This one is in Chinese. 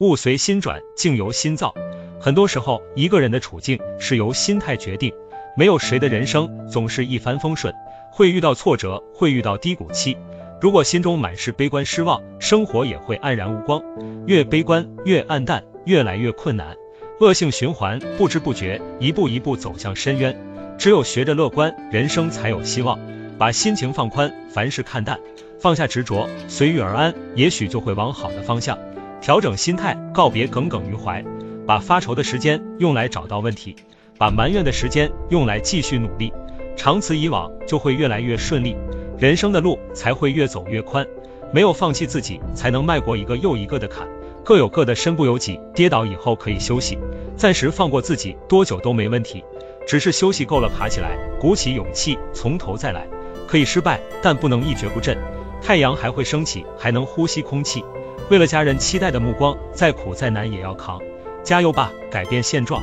物随心转，境由心造。很多时候，一个人的处境是由心态决定。没有谁的人生总是一帆风顺，会遇到挫折，会遇到低谷期。如果心中满是悲观失望，生活也会黯然无光。越悲观越暗淡，越来越困难，恶性循环，不知不觉一步一步走向深渊。只有学着乐观，人生才有希望。把心情放宽，凡事看淡，放下执着，随遇而安，也许就会往好的方向。调整心态，告别耿耿于怀，把发愁的时间用来找到问题，把埋怨的时间用来继续努力。长此以往，就会越来越顺利，人生的路才会越走越宽。没有放弃自己，才能迈过一个又一个的坎。各有各的身不由己，跌倒以后可以休息，暂时放过自己，多久都没问题。只是休息够了，爬起来，鼓起勇气，从头再来。可以失败，但不能一蹶不振。太阳还会升起，还能呼吸空气。为了家人期待的目光，再苦再难也要扛。加油吧，改变现状。